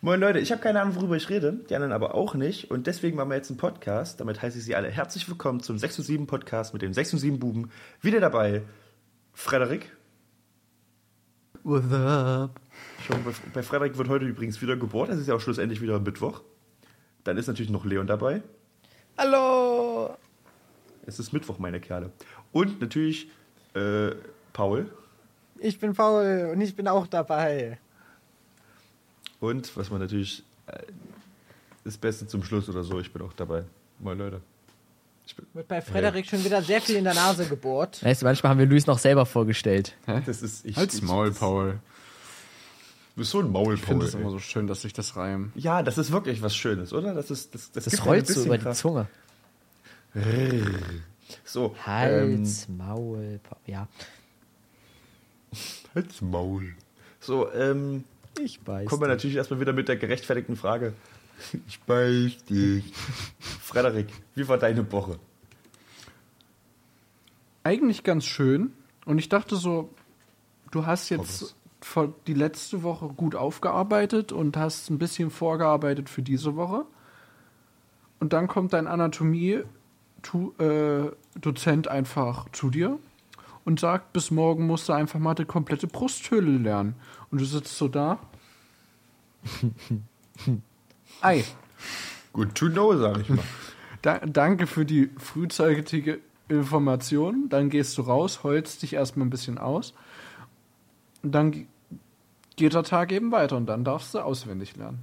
Moin Leute, ich habe keine Ahnung, worüber ich rede, die anderen aber auch nicht. Und deswegen machen wir jetzt einen Podcast. Damit heiße ich Sie alle herzlich willkommen zum 6 zu 7 Podcast mit den 6 zu 7 Buben. Wieder dabei Frederik. What's up? Schon bei, bei Frederik wird heute übrigens wieder geboren. Es ist ja auch schlussendlich wieder Mittwoch. Dann ist natürlich noch Leon dabei. Hallo! Es ist Mittwoch, meine Kerle. Und natürlich äh, Paul. Ich bin Paul und ich bin auch dabei. Und was man natürlich äh, das Beste zum Schluss oder so, ich bin auch dabei. Moin Leute. Ich bin, Wird bei Frederik schon wieder sehr viel in der Nase gebohrt. Weißt du, manchmal haben wir Luis noch selber vorgestellt. das ist ich. Halt's ich, Maul, das- Paul. Du bist so ein Maul, Ich finde es immer so schön, dass sich das reimt. Ja, das ist wirklich was Schönes, oder? Das ist das, das, Das rollt so über die. Zunge. So, ähm, Hals, Maul, Pa- ja. Halt's Maul. So, ähm, Ich weiß. kommen wir natürlich erstmal wieder mit der gerechtfertigten Frage. Ich beiß dich. Frederik, wie war deine Woche? Eigentlich ganz schön. Und ich dachte so, du hast jetzt die letzte Woche gut aufgearbeitet und hast ein bisschen vorgearbeitet für diese Woche. Und dann kommt dein Anatomie-Dozent einfach zu dir und sagt, bis morgen musst du einfach mal die komplette Brusthöhle lernen. Und du sitzt so da. Ei. Good to know, sag ich mal. Da, danke für die frühzeitige Information. Dann gehst du raus, heulst dich erstmal ein bisschen aus. Und dann ge- geht der Tag eben weiter und dann darfst du auswendig lernen.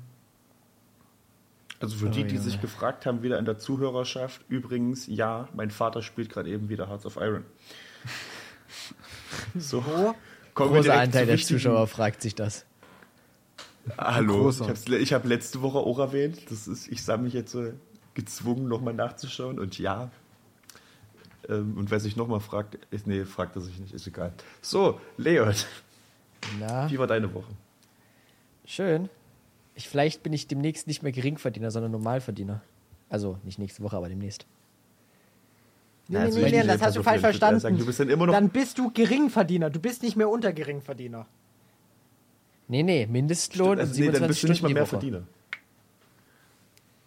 Also für die, die ja. sich gefragt haben, wieder in der Zuhörerschaft, übrigens, ja, mein Vater spielt gerade eben wieder Hearts of Iron. So, Großer Anteil der Zuschauer fragt sich das. Hallo, Großer. ich, habe letzte Woche auch erwähnt. Das ist, ich sah mich jetzt äh, gezwungen, nochmal nachzuschauen. Und ja. Ähm, und wer sich nochmal fragt, ist, nee, fragt er sich nicht, ist egal. So, Leon, Na, wie war deine Woche? schön. Ich, vielleicht bin ich demnächst nicht mehr Geringverdiener, sondern Normalverdiener. Also nicht nächste Woche, aber demnächst. Nee, Also nee, nee, nicht das hast du falsch verstanden. sagen, du bist dann immer noch- dann bist du Geringverdiener. Du bist nicht mehr unter Geringverdiener. Nee, nee, Mindestlohn Also, und nee, 27 dann bist du nicht mal mehr. Verdiener.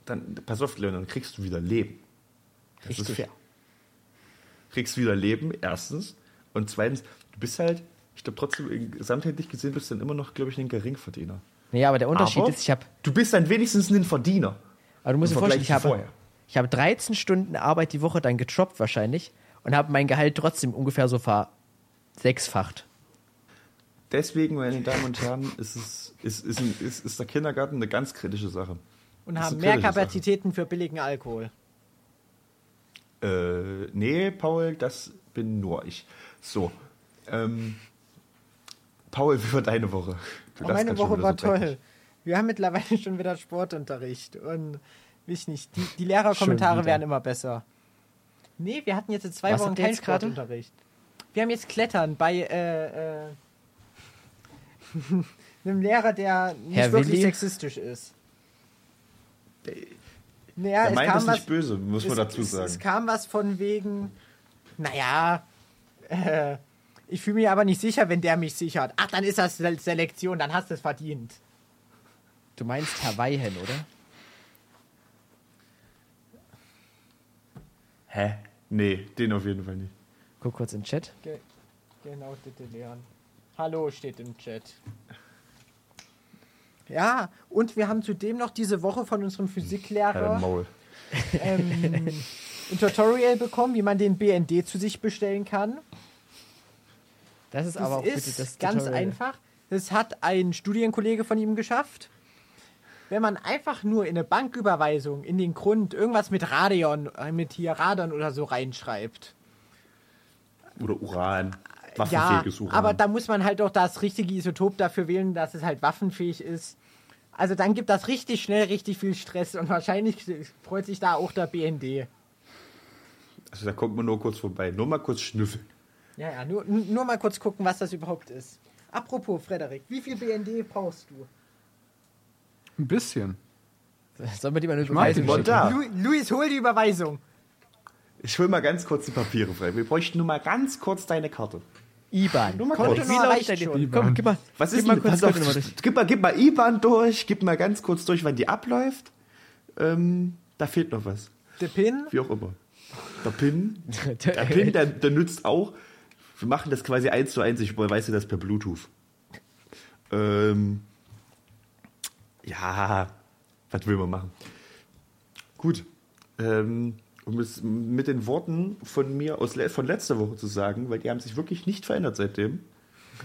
Dann, pass auf, Leon, dann kriegst du wieder Leben. Das ist Richtig. fair. Kriegst wieder Leben, erstens. Und zweitens, du bist halt, ich glaube trotzdem, in- gesamtheitlich gesehen bist du dann immer noch, glaube ich, ein Geringverdiener. Nee, aber der Unterschied Aber ist, ich habe, Du bist dann wenigstens ein Verdiener. aber du musst dir vorstellen, ich habe, vorher. Ich habe 13 Stunden Arbeit die Woche dann getroppt wahrscheinlich und habe mein Gehalt trotzdem ungefähr so versechsfacht. Deswegen, meine Damen und Herren, ist, es, ist, ist, ein, ist, ist der Kindergarten eine ganz kritische Sache. Und haben mehr kritische Sache. Kapazitäten für billigen Alkohol. Äh, nee, Paul, das bin nur ich. So, ähm, Paul, wie war deine Woche? Oh, meine Woche war so toll. Wir haben mittlerweile schon wieder Sportunterricht. Und ich nicht. Die, die Lehrerkommentare werden immer besser. Nee, wir hatten jetzt zwei Was Wochen keinen? Sportunterricht. Wir haben jetzt Klettern bei äh, äh, einem Lehrer, der nicht Herr wirklich Willi? sexistisch ist. Naja, es meint kam das was, nicht böse, muss man es, dazu es, sagen. Es kam was von wegen, naja, äh, ich fühle mich aber nicht sicher, wenn der mich sichert. Ach, dann ist das Se- Selektion, dann hast du es verdient. Du meinst Herr Weihen, oder? Hä? Nee, den auf jeden Fall nicht. Guck kurz in den Chat. Ge genau, bitte lernen. Hallo steht im Chat. Ja, und wir haben zudem noch diese Woche von unserem Physiklehrer Maul. ähm, ein Tutorial bekommen, wie man den BND zu sich bestellen kann. Das ist Das aber auch ist bitte das ganz Tutorial. einfach. Das hat ein Studienkollege von ihm geschafft. Wenn man einfach nur in eine Banküberweisung in den Grund irgendwas mit Radion, äh, mit hier Radon oder so reinschreibt. Oder Uran. Ja, Waffenfähiges Uran. aber da muss man halt auch das richtige Isotop dafür wählen, dass es halt waffenfähig ist. Also dann gibt das richtig schnell richtig viel Stress und wahrscheinlich freut sich da auch der BND. also da kommt man nur kurz vorbei. Nur mal kurz schnüffeln. Ja, ja, nur, nur mal kurz gucken, was das überhaupt ist. Apropos, Frederik, wie viel BND brauchst du? Ein bisschen. Sollen wir die mal eine schicken? Da. Lu Luis, hol die Überweisung. Ich hol mal ganz kurz die Papiere frei. Wir bräuchten nur mal ganz kurz deine Karte. IBAN. Nur mal kurz. Wie deine- schon. Komm, gib mal, Was gib ist mal kurz auf, durch. gib mal, gib mal IBAN durch, gib mal ganz kurz durch, wann die abläuft. Ähm, da fehlt noch was. Der Pin? Wie auch immer. Der PIN, der PIN, der, der nützt auch. Wir machen das quasi eins zu eins. Ich überweise das per Bluetooth. Ähm, ja, was will man machen? Gut. Ähm, um es mit den Worten von mir aus, le- von letzter Woche zu sagen, weil die haben sich wirklich nicht verändert seitdem.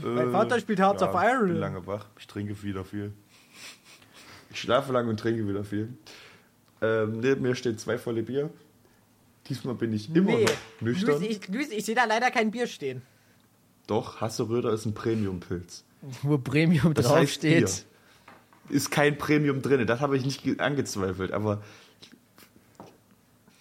Mein Vater spielt Hearts of Ich bin Iron. lange wach. Ich trinke wieder viel. Ich schlafe lang und trinke wieder viel. Ähm, neben mir stehen zwei volle Bier. Diesmal bin ich immer Nee. noch nüchtern. Luis, ich, Luis, ich sehe da leider kein Bier stehen. Doch, Hasseröder ist ein Premium-Pilz. Wo Premium Das heißt Bier. Ist kein Premium drin. Das habe ich nicht ge- angezweifelt. Aber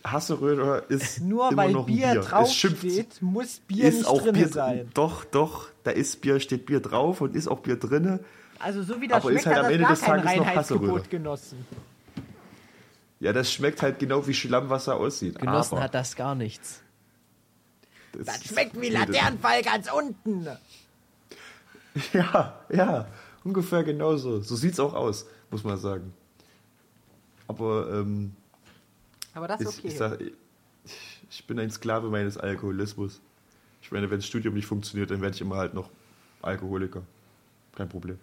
Hasseröder ist Nur immer weil noch Bier, Bier. Draufsteht, muss Bier ist nicht auch drin Bier sein. Doch, doch. Da ist Bier, steht Bier drauf und ist auch Bier drinne. Also so wie das Aber schmeckt, ist halt hat am das Ende des Tages noch Hasseröder. genossen. Ja, das schmeckt halt genau wie Schlammwasser aussieht. Genossen aber hat das gar nichts. Das schmeckt wie das- Laternenfall ganz unten. Ja, ja, ungefähr genauso. So sieht's auch aus, muss man sagen. Aber ähm, Aber das ist ich, okay. ich, sag, ich, ich bin ein Sklave meines Alkoholismus. Ich meine, wenn das Studium nicht funktioniert, dann werde ich immer halt noch Alkoholiker. Kein Problem.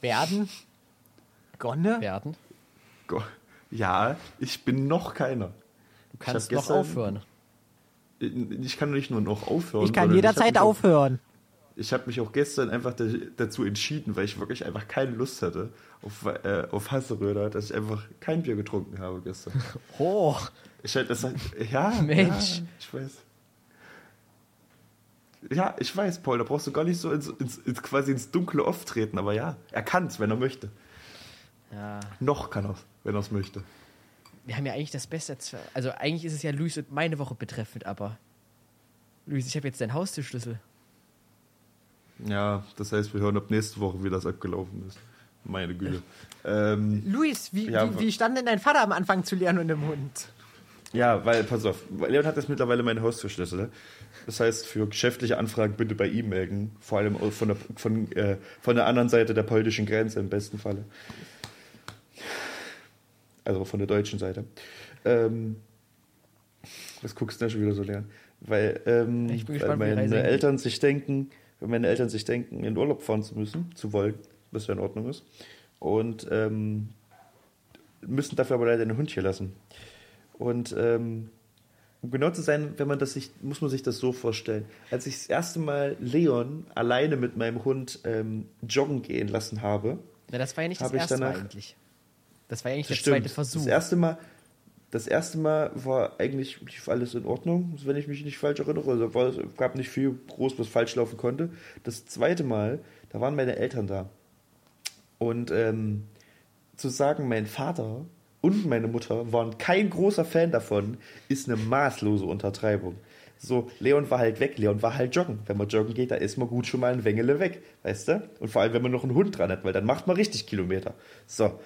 Werden? Gonne? Werden. Go- Ja, ich bin noch keiner. Du kannst noch gestern- aufhören. Ich kann nicht nur noch aufhören. Ich kann jederzeit aufhören. Ich habe mich auch gestern einfach da, dazu entschieden, weil ich wirklich einfach keine Lust hatte auf, äh, auf Hasseröder, dass ich einfach kein Bier getrunken habe gestern. Oh, Ich halt, das, ja, Mensch. Ja, ich weiß. Ja, ich weiß, Paul, da brauchst du gar nicht so ins, ins, ins quasi ins Dunkle auftreten, aber ja, er kann es, wenn er möchte. ja. Noch kann er wenn er es möchte. Wir haben ja eigentlich das Beste. Also eigentlich ist es ja Luis und meine Woche betreffend, aber Luis, ich habe jetzt deinen Haustürschlüssel. Ja, das heißt, wir hören ab nächste Woche, wie das abgelaufen ist. Meine Güte. Ähm, Luis, wie, Ja, wie, wie stand denn dein Vater am Anfang zu lernen und im Hund? Ja, weil, pass auf, Leon hat jetzt mittlerweile meine Haustürschlüssel. Das heißt, für geschäftliche Anfragen bitte bei ihm melden. Vor allem von der, von, äh, von der anderen Seite der polnischen Grenze im besten Falle. Also von der deutschen Seite. Ähm, was guckst du denn schon wieder so lernen? Weil, ähm, Ich bin weil meine. Eltern sich denken, wenn meine Eltern sich denken, in Urlaub fahren zu müssen, zu wollen, was ja in Ordnung ist. Und ähm, müssen dafür aber leider den Hund hier lassen. Und ähm, um genau zu sein, wenn man das sich, muss man sich das so vorstellen. Als ich das erste Mal Leon alleine mit meinem Hund ähm, joggen gehen lassen habe, Na, das war ja nicht das erste Mal danach- eigentlich. Das war ja eigentlich das der stimmt. zweite Versuch. Das erste Mal, das erste Mal war eigentlich lief alles in Ordnung, wenn ich mich nicht falsch erinnere. Also war, es gab nicht viel groß, was falsch laufen konnte. Das zweite Mal, da waren meine Eltern da. Und ähm, zu sagen, mein Vater und meine Mutter waren kein großer Fan davon, ist eine maßlose Untertreibung. So, Leon war halt weg, Leon war halt joggen. Wenn man joggen geht, da ist man gut schon mal ein Wengele weg, weißt du? Und vor allem, wenn man noch einen Hund dran hat, weil dann macht man richtig Kilometer. So.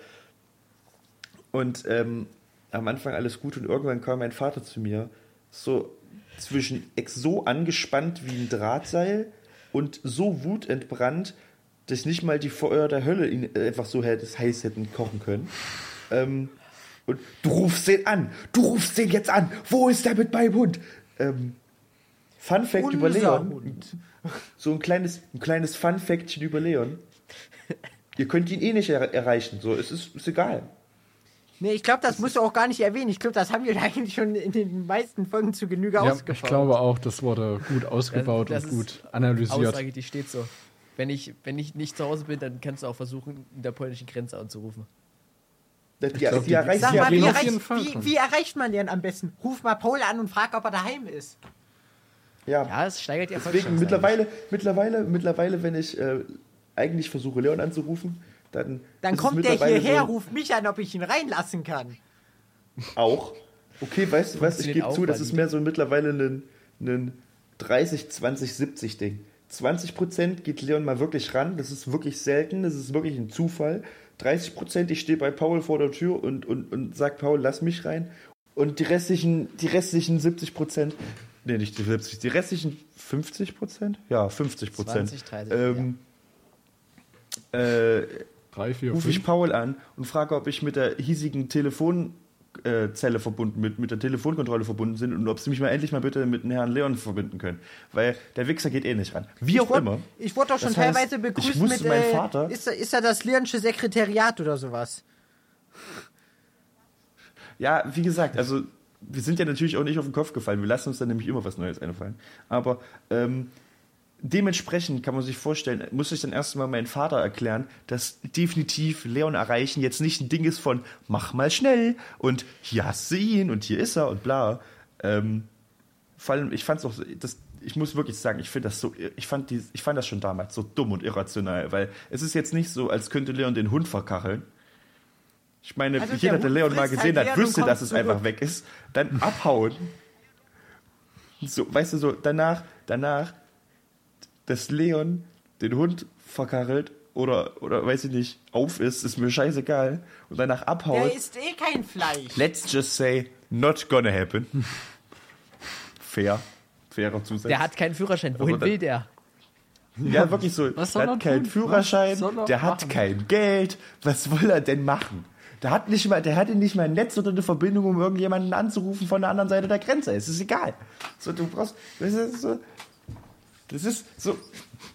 Und ähm, am Anfang alles gut und irgendwann kam mein Vater zu mir, so zwischen so angespannt wie ein Drahtseil und so wutentbrannt, dass nicht mal die Feuer der Hölle ihn einfach so heiß hätten kochen können. Ähm, und du rufst den an, du rufst den jetzt an, wo ist der mit meinem Hund? Ähm, Fun Fact über Unser Leon. Hund. So ein kleines, ein kleines Fun Factchen über Leon. Ihr könnt ihn eh nicht er erreichen, so, es ist, ist egal. Nee, ich glaube, das musst du auch gar nicht erwähnen. Ich glaube, das haben wir eigentlich schon in den meisten Folgen zu Genüge Ja, ausgebaut. ich glaube auch, das wurde gut ausgebaut Das- das und gut analysiert. Aussage, die steht so. Wenn ich, wenn ich nicht zu Hause bin, dann kannst du auch versuchen, in der polnischen Grenze anzurufen. Die, die, glaub, die- erreicht Sag sie mal, wie, erreicht, wie, wie erreicht man den am besten? Ruf mal Paul an und frag, ob er daheim ist. Ja, Ja, es steigert die deswegen mittlerweile, mittlerweile, mittlerweile, wenn ich äh, eigentlich versuche, Leon anzurufen, dann. Dann kommt der hierher, so, ruft mich an, ob ich ihn reinlassen kann. Auch. Okay, weißt du was, ich gebe zu, das ist mehr so mittlerweile ein, ein 30, 20, 70 Ding. 20% geht Leon mal wirklich ran, das ist wirklich selten, das ist wirklich ein Zufall. 30% ich stehe bei Paul vor der Tür und, und, und sag Paul, lass mich rein. Und die restlichen, die restlichen 70% nee, nicht die 70, die restlichen 50 Prozent? Ja, 50 Prozent. 20, 30, ähm, äh, Drei, vier, rufe fünf. ich Paul an und frage, ob ich mit der hiesigen Telefonzelle verbunden, mit, mit der Telefonkontrolle verbunden sind und ob sie mich mal endlich mal bitte mit dem Herrn Leon verbinden können. Weil der Wichser geht eh nicht ran. Wie auch wurde- immer. Ich wurde doch schon Das heißt, teilweise ich begrüßt mit, äh, Vater- ist, er- ist er das Lehrensche Sekretariat oder sowas? Ja, wie gesagt, also wir sind ja natürlich auch nicht auf den Kopf gefallen. Wir lassen uns dann nämlich immer was Neues einfallen. Aber ähm, dementsprechend kann man sich vorstellen, muss ich dann erstmal meinen Vater erklären, dass definitiv Leon erreichen jetzt nicht ein Ding ist von mach mal schnell und hier hast du ihn und hier ist er und bla. Ähm, vor allem, ich fand es auch, das, ich muss wirklich sagen, ich finde das so, ich fand, die, ich fand das schon damals so dumm und irrational, weil es ist jetzt nicht so, als könnte Leon den Hund verkacheln. Ich meine, Also jeder, der der Leon mal frisst gesehen halt hat, wüsste, dass es einfach weg ist, dann abhauen. So, weißt du, so danach, danach, dass Leon den Hund verkachelt oder, oder weiß ich nicht, auf ist, ist mir scheißegal und danach abhaut. Der isst eh kein Fleisch. Let's just say, not gonna happen. Fair. Fairer Zusatz. Der hat keinen Führerschein. Wohin da- will der? ja, wirklich so. Was soll der er hat keinen tun? Führerschein, er der hat machen? kein Geld. Was will er denn machen? Der hat nicht mal, der hatte nicht mal ein Netz oder eine Verbindung, um irgendjemanden anzurufen von der anderen Seite der Grenze. Es ist egal. So, du brauchst, so, das ist so.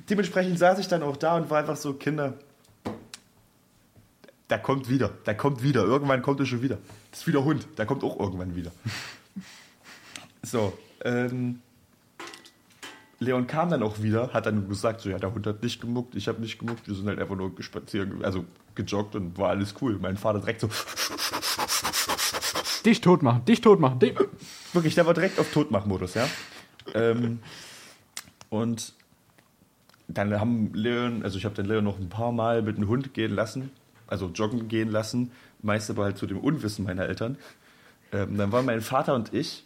Dementsprechend saß ich dann auch da und war einfach so, Kinder, da kommt wieder, da kommt wieder, irgendwann kommt er schon wieder. Das ist wieder Hund, der kommt auch irgendwann wieder. So, ähm, Leon kam dann auch wieder, hat dann gesagt, so ja, der Hund hat nicht gemuckt, ich habe nicht gemuckt, wir sind halt einfach nur spazieren, also gejoggt und war alles cool. Mein Vater direkt so, Dich tot machen, dich tot machen. Dich. wirklich, der war direkt auf Totmachmodus, ja. Ähm, und dann haben Leon, also ich habe den Leon noch ein paar Mal mit dem Hund gehen lassen, also joggen gehen lassen, meist aber halt zu dem Unwissen meiner Eltern. Ähm, dann waren mein Vater und ich,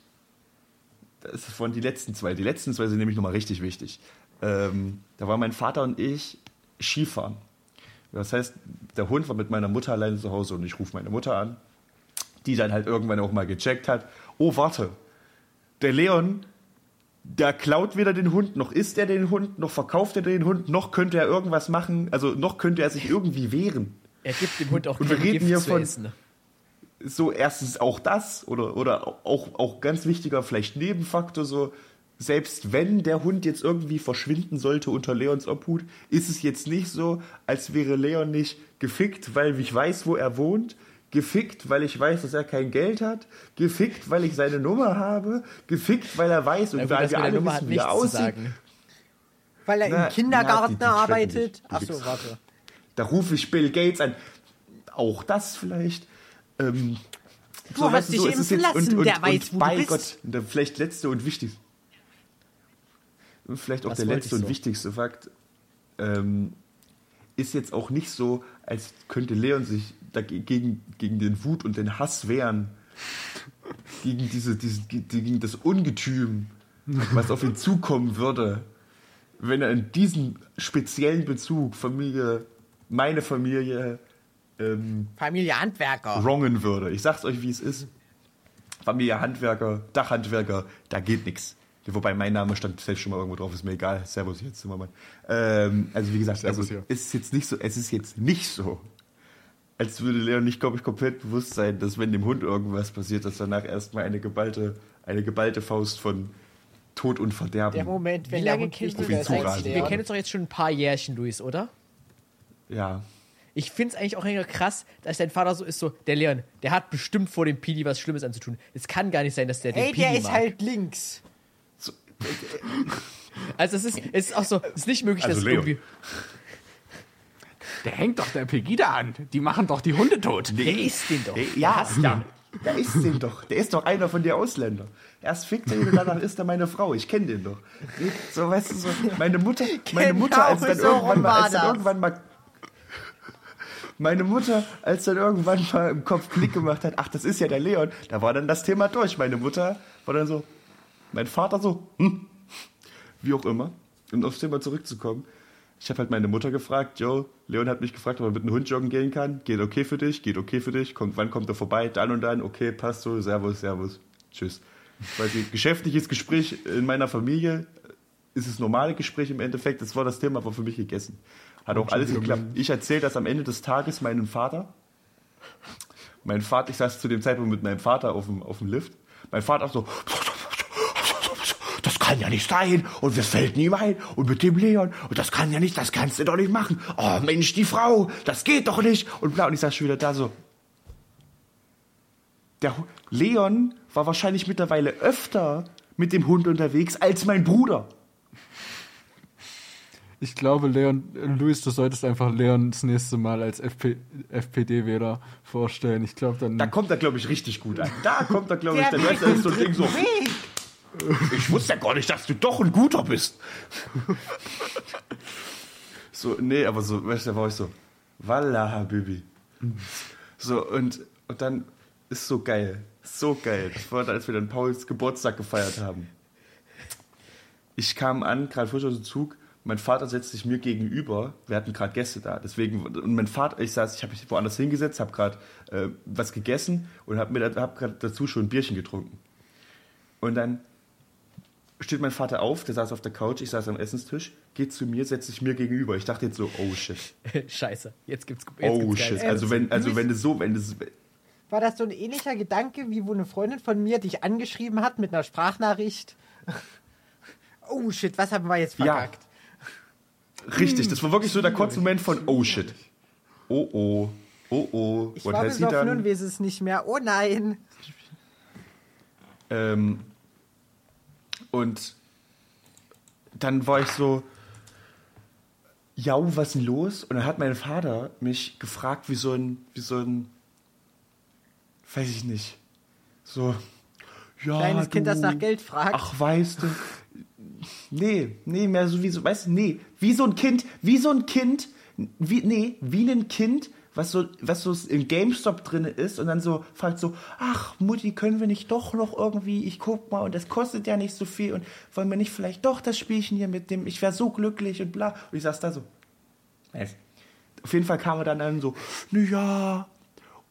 das waren die letzten zwei, die letzten zwei sind nämlich nochmal richtig wichtig. Ähm, da waren mein Vater und ich Skifahren. Das heißt, der Hund war mit meiner Mutter alleine zu Hause und ich rufe meine Mutter an, die dann halt irgendwann auch mal gecheckt hat, oh warte, der Leon, der klaut weder den Hund, noch isst er den Hund, noch verkauft er den Hund, noch könnte er irgendwas machen, also noch könnte er sich irgendwie wehren. Er gibt dem Hund auch Und wir reden Gift hier zu von- essen. so erstens auch das oder, oder auch, auch ganz wichtiger vielleicht Nebenfaktor, so selbst wenn der Hund jetzt irgendwie verschwinden sollte unter Leons Obhut, ist es jetzt nicht so, als wäre Leon nicht gefickt, weil ich weiß, wo er wohnt, gefickt, weil ich weiß, dass er kein Geld hat, gefickt, weil ich seine Nummer habe, gefickt, weil er weiß und weil wir alle Nummer hat wissen, wie er aussieht. Weil er Na, im Kindergarten na, die- die arbeitet. Achso, warte. Da rufe ich Bill Gates an. Auch das vielleicht. Ähm, Du hast weißt dich ist impfen lassen, der weiß, wo du bei bist. Gott, der vielleicht letzte und wichtigste. Und vielleicht auch Das der letzte ich und so. wichtigste Fakt. Ähm, ist jetzt auch nicht so, als könnte Leon sich dagegen, gegen den Wut und den Hass wehren. Gegen, diese, diese, gegen das Ungetüm, was auf ihn zukommen würde, wenn er in diesem speziellen Bezug Familie, meine Familie, ähm, Familie Handwerker. wrongen würde. Ich sag's euch, wie es ist. Familie Handwerker, Dachhandwerker, da geht nichts. Wobei mein Name stand selbst schon mal irgendwo drauf, ist mir egal. Servus jetzt, Zimmermann. Ähm, also wie gesagt, Servus also, ist jetzt nicht so, es ist jetzt nicht so, als würde Leon nicht, glaube ich, komplett bewusst sein, dass wenn dem Hund irgendwas passiert, dass danach erstmal eine geballte, eine geballte Faust von Tod und Verderben. Der Moment, Wie wenn lange ihr ihn das? Wir kennen uns doch jetzt schon ein paar Jährchen, Luis, oder? Ja. Ich finde es eigentlich auch irgendwie krass, dass dein Vater so ist, so, der Leon, der hat bestimmt vor dem Pidi was Schlimmes anzutun. Es kann gar nicht sein, dass der den Ey, Pidi der ist mag. halt links. So, Also es ist, es ist auch so, es ist nicht möglich, Also dass es Leon. irgendwie... Der hängt doch der Pegida an. Die machen doch die Hunde tot. Der isst den doch. Der, ja, ja. Der ist den doch. Der ist doch einer von den Ausländern. Erst fickt er ihn und danach ist er meine Frau. Ich kenne den doch. So, weißt du, so, meine Mutter, meine Mutter, als dann so irgendwann mal, als dann irgendwann mal, meine Mutter, als dann irgendwann mal im Kopf Klick gemacht hat, ach, das ist ja der Leon, da war dann das Thema durch. Meine Mutter war dann so, mein Vater so, hm, wie auch immer. Um aufs Thema zurückzukommen. Ich habe halt meine Mutter gefragt, Joe, Leon hat mich gefragt, ob er mit einem Hund joggen gehen kann. Geht okay für dich, geht okay für dich. Kommt, wann kommt er vorbei? Dann und dann, okay, passt so, servus, servus, tschüss. quasi geschäftliches Gespräch in meiner Familie ist es normale Gespräch im Endeffekt. Das war das Thema, aber für mich gegessen. Hat auch alles geklappt. Ich erzähle das am Ende des Tages meinem Vater. Mein Vater, ich saß zu dem Zeitpunkt mit meinem Vater auf dem, auf dem Lift. Mein Vater auch so, das kann ja nicht sein und das fällt nie ein und mit dem Leon und das kann ja nicht, das kannst du doch nicht machen. Oh Mensch, die Frau, das geht doch nicht und bla und ich saß schon wieder da so. Der Leon war wahrscheinlich mittlerweile öfter mit dem Hund unterwegs als mein Bruder. Ich glaube, Leon, Luis, du solltest einfach Leon das nächste Mal als FP, FPD-Wähler vorstellen. Ich glaube, dann. Da kommt er, glaube ich, richtig gut an. Da kommt er, glaube ich, Der dann zum so ein Ding so. Ich wusste ja gar nicht, dass du doch ein guter bist. so, nee, aber so, weißt du, da war ich so, Wallah, Habibi. So, und, und dann ist so geil. So geil. Das war, als wir dann Pauls Geburtstag gefeiert haben. Ich kam an, gerade frisch aus dem Zug. Mein Vater setzt sich mir gegenüber. Wir hatten gerade Gäste da. Deswegen, und mein Vater, ich saß, ich habe mich woanders hingesetzt, habe gerade äh, was gegessen und habe mir hab gerade dazu schon ein Bierchen getrunken. Und dann steht mein Vater auf, der saß auf der Couch, ich saß am Essenstisch, geht zu mir, setzt sich mir gegenüber. Ich dachte jetzt so, oh shit. Scheiße, jetzt gibt's jetzt Oh gibt's shit. Also wenn, also wenn du so, wenn das. War das so ein ähnlicher Gedanke, wie wo eine Freundin von mir dich angeschrieben hat mit einer Sprachnachricht? Oh shit, was haben wir jetzt Ja. verkackt? Richtig, das war wirklich so der kurze Moment von oh shit. Oh oh. Oh oh. Ich What war besoffen und weiß es nicht mehr. Oh nein. Ähm, und dann war ich so, ja, was ist denn los? Und dann hat mein Vater mich gefragt, wie so ein, wie so ein, weiß ich nicht, so, ja, Kleines Kind, das du- nach Geld fragt. Ach, weißt du, nee, nee, mehr so wie so, weißt du, nee, wie so ein Kind, wie so ein Kind, wie, nee, wie ein Kind, was so, was so im GameStop drin ist und dann so fragt so, ach Mutti, können wir nicht doch noch irgendwie, ich guck mal und das kostet ja nicht so viel und wollen wir nicht vielleicht doch das Spielchen hier mit dem, ich wäre so glücklich und bla. Und ich saß da so, weiß. Auf jeden Fall kam er dann an so, na ja,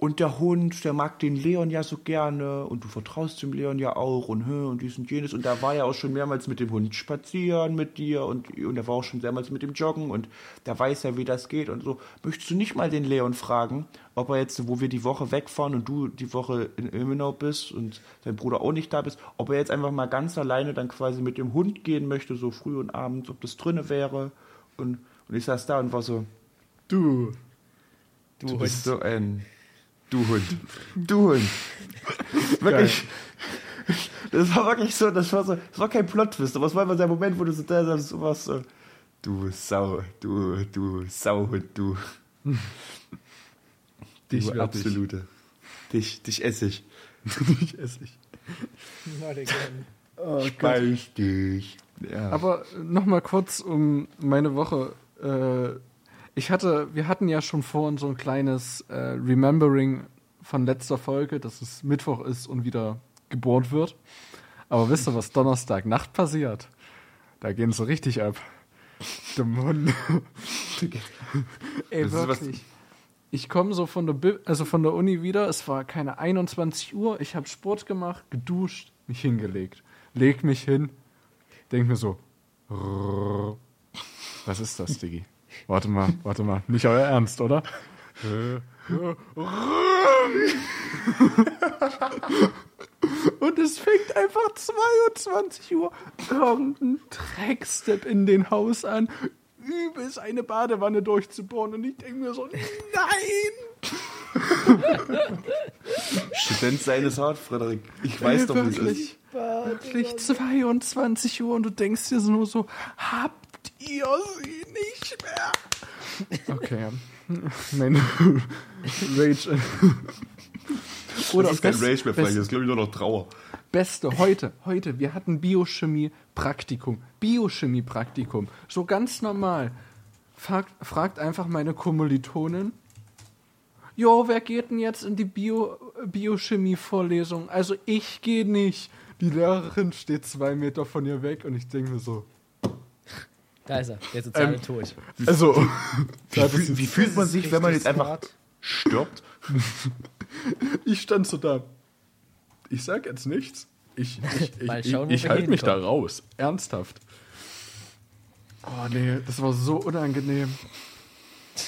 und der Hund, der mag den Leon ja so gerne und du vertraust dem Leon ja auch und und dies und jenes. Und da war ja auch schon mehrmals mit dem Hund spazieren mit dir und, und er war auch schon mehrmals mit dem Joggen und der weiß ja, wie das geht und so. Möchtest du nicht mal den Leon fragen, ob er jetzt, wo wir die Woche wegfahren und du die Woche in Ilmenau bist und dein Bruder auch nicht da bist, ob er jetzt einfach mal ganz alleine dann quasi mit dem Hund gehen möchte, so früh und abends, ob das drinne wäre. Und, und ich saß da und war so, du. Du bist so ein. Du Hund. Du Hund. Wirklich. Das war wirklich so, das war so, das war kein Plot-Twist, aber es war immer der Moment, wo du so da saßt, du warst so, du Sau, du, du Sauhund, du. Dich du absolute. Dich, dich esse ich. Dich esse ich. Not again. Oh Speich dich. Ja. Aber nochmal kurz um meine Woche. Äh, ich hatte, wir hatten ja schon vorhin so ein kleines äh, Remembering von letzter Folge, dass es Mittwoch ist und wieder gebohrt wird. Aber wisst ihr, was Donnerstagnacht passiert? Da gehen sie richtig ab. Dumm Hund. Ey, wirklich. Ich komme so von der, Bi also von der Uni wieder. Es war keine 21 Uhr. Ich habe Sport gemacht, geduscht, mich hingelegt. Leg mich hin, denk mir so, was ist das, Diggi? Warte mal, warte mal. Nicht euer Ernst, oder? Und es fängt einfach 22 Uhr irgendein Dreckstep in den Haus an, übelst eine Badewanne durchzubohren. Und ich denke mir so, nein! Student seines Hart, Frederik. Ich weiß Ey, doch, wie es wirklich, ist. wirklich 22 Uhr und du denkst dir so nur so, habt ihr sie nicht mehr? Okay. Mein Rage. Oder Das ist kein best- Rage mehr, best- das ist, glaube ich, nur noch Trauer. Beste heute, heute, wir hatten Biochemie-Praktikum. Biochemie-Praktikum. So ganz normal. Fragt, fragt einfach meine Kommilitonin. Jo, wer geht denn jetzt in die Bio, Biochemie-Vorlesung? Also ich gehe nicht. Die Lehrerin steht zwei Meter von ihr weg und ich denke mir so. Da ist er, der soziale Ähm, Tod. Also, Wie, fühl- wie fühlt man sich, wenn man jetzt einfach stirbt? ich stand so da. Ich sag jetzt nichts. Ich, ich, ich, ich, ich halte mich da raus. Ernsthaft. Oh nee, das war so unangenehm.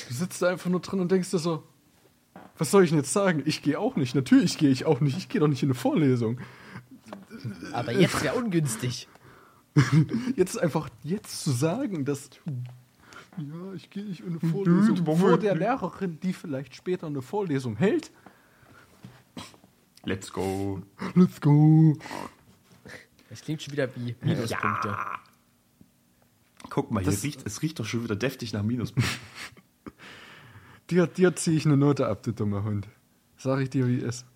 Du sitzt da einfach nur drin und denkst dir so, was soll ich denn jetzt sagen? Ich gehe auch nicht. Natürlich gehe ich auch nicht. Ich gehe doch nicht in eine Vorlesung. Aber jetzt wäre ungünstig. Jetzt einfach jetzt zu sagen, dass ja, ich gehe nicht in eine Vorlesung vor der Lehrerin, die vielleicht später eine Vorlesung hält. Let's go. Let's go. Das klingt schon wieder wie Minuspunkte. Guck mal, hier Das- riecht, es riecht doch schon wieder deftig nach Minuspunkten. Dir, dir ziehe ich eine Note ab, du dummer Hund. Sag ich dir, wie es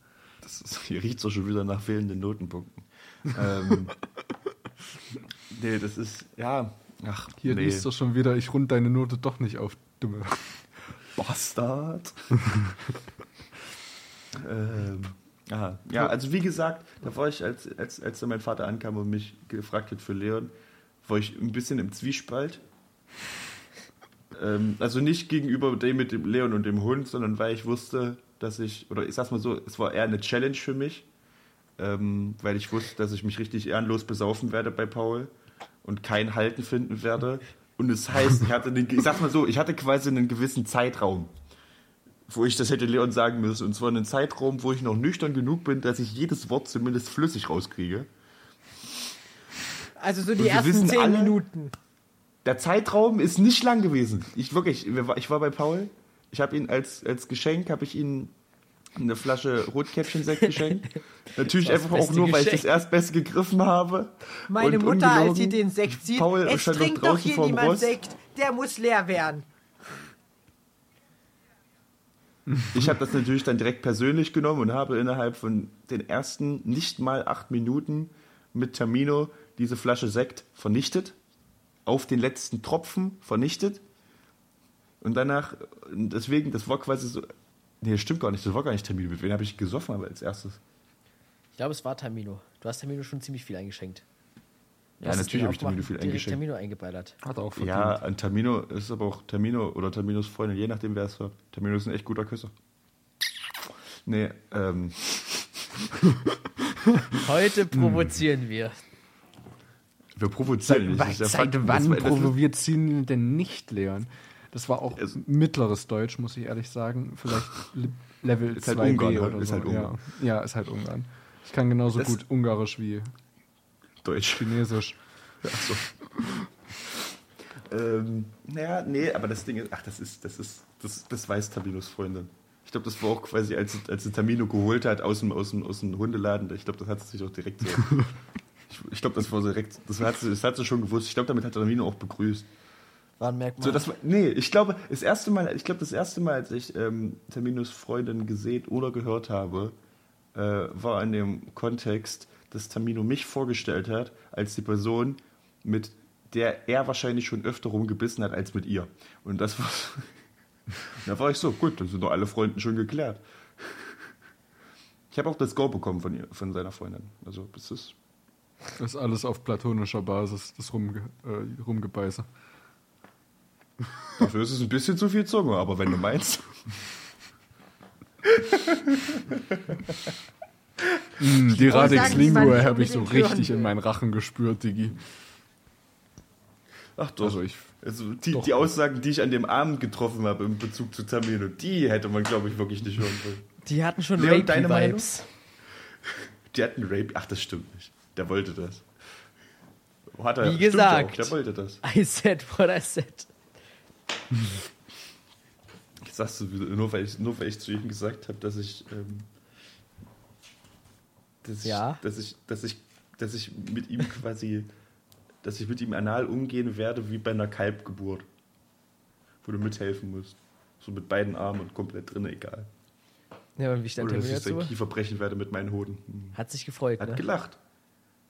ist. Hier riecht doch schon wieder nach fehlenden Notenpunkten. ähm, nee, das ist, ja, ach, Hier nee. liest du schon wieder, ich rund deine Note doch nicht auf, dumme. Bastard. ähm, aha. Ja, also wie gesagt, da war ich, als, als, als dann mein Vater ankam und mich gefragt hat für Leon, war ich ein bisschen im Zwiespalt. Ähm, also nicht gegenüber dem mit dem Leon und dem Hund, sondern weil ich wusste, dass ich, oder ich sag's mal so, es war eher eine Challenge für mich, ähm, weil ich wusste, dass ich mich richtig ehrenlos besaufen werde bei Paul und kein Halten finden werde. Und es heißt, ich hatte, den, ich sag's mal so, ich hatte quasi einen gewissen Zeitraum, wo ich das hätte Leon sagen müssen. Und zwar einen Zeitraum, wo ich noch nüchtern genug bin, dass ich jedes Wort zumindest flüssig rauskriege. Also so die Und ersten zehn alle- Minuten. Der Zeitraum ist nicht lang gewesen. Ich wirklich, ich war bei Paul. Ich habe ihn als, als Geschenk, habe ich ihn eine Flasche Rotkäppchen-Sekt geschenkt. Natürlich einfach auch nur, weil ich das Geschenk. Erstbeste gegriffen habe. Meine Und Mutter, als sie den Sekt sieht, Paul es trinkt doch hier niemand Rost. Sekt, der muss leer werden. Ich habe das natürlich dann direkt persönlich genommen und habe innerhalb von den ersten nicht mal acht Minuten mit Termino diese Flasche Sekt vernichtet, auf den letzten Tropfen vernichtet und danach, deswegen, das war quasi so, nee, das stimmt gar nicht, das war gar nicht Termino, mit wem habe ich gesoffen aber als erstes? Ich glaube, es war Tamino. Du hast Tamino schon ziemlich viel eingeschenkt. Du Ja, natürlich habe ich Termino aufgemacht, viel eingeschenkt. Tamino eingeballert. Hat auch verdient. Ja, an Termino ist aber auch Termino oder Terminos Freundin, je nachdem wer es war. Termino ist ein echt guter Küsser. Nee, ähm, Heute provozieren wir. wir provozieren nicht. Ja Seit Fakt. wann sie ihn denn nicht, Leon? Das war auch Es- mittleres Deutsch, muss ich ehrlich sagen. Vielleicht Level Ist halt 2b Ungarn, ne? oder Ist so. halt Ungarn. Ja. ja, ist halt Ungarn. Ich kann genauso Das- gut Ungarisch wie Deutsch. Chinesisch. Achso. ähm, naja, nee, aber das Ding ist, ach, das ist, das ist, das, das weiß Taminos Freundin. Ich glaube, das war auch quasi, als, sie- als sie Tamino geholt hat aus dem, aus dem, aus dem Hundeladen. Ich glaube, das hat sie sich auch direkt so. ich ich glaube, das war so direkt, das hat, sie, das hat sie schon gewusst. Ich glaube, damit hat Tamino auch begrüßt. War ein Merkmal. So, das war, nee, ich glaube, das erste Mal, ich glaube, das erste Mal, als ich ähm, Terminus Freundin gesehen oder gehört habe, äh, war in dem Kontext, dass Tamino mich vorgestellt hat als die Person, mit der er wahrscheinlich schon öfter rumgebissen hat als mit ihr. Und das war, da war ich so, gut, dann sind doch alle Freunden schon geklärt. Ich habe auch das Go bekommen von ihr, von seiner Freundin. Also, das ist, Das ist alles auf platonischer Basis, das Rumge äh, Rumgebeiße. Dafür ist es ein bisschen zu viel Zunge, aber wenn du meinst. Mm, die Radix Lingua habe ich so richtig in meinen Rachen gespürt, Digi. Ach doch. Also ich- also die, doch. die Aussagen, die ich an dem Abend getroffen habe in Bezug zu Tamino, die hätte man, glaube ich, wirklich nicht hören wollen. Die hatten schon Leon, deine Rapey-Vibes. Die hatten Rape. Ach, das stimmt nicht. Der wollte das. Hat er, Wie gesagt. Auch, der wollte das. I said what I said. Jetzt sagst du nur weil ich, nur weil ich zu ihm gesagt habe, dass ich, ähm, dass ich, Ja. dass ich, dass ich, dass ich mit ihm quasi, dass ich mit ihm anal umgehen werde wie bei einer Kalbgeburt, wo du mithelfen musst, so mit beiden Armen und komplett drin, egal. Ja, und wie stand Oder der dass ich seinen Kiefer brechen werde mit meinen Hoden. Hm. Hat sich gefreut, hat ne? gelacht.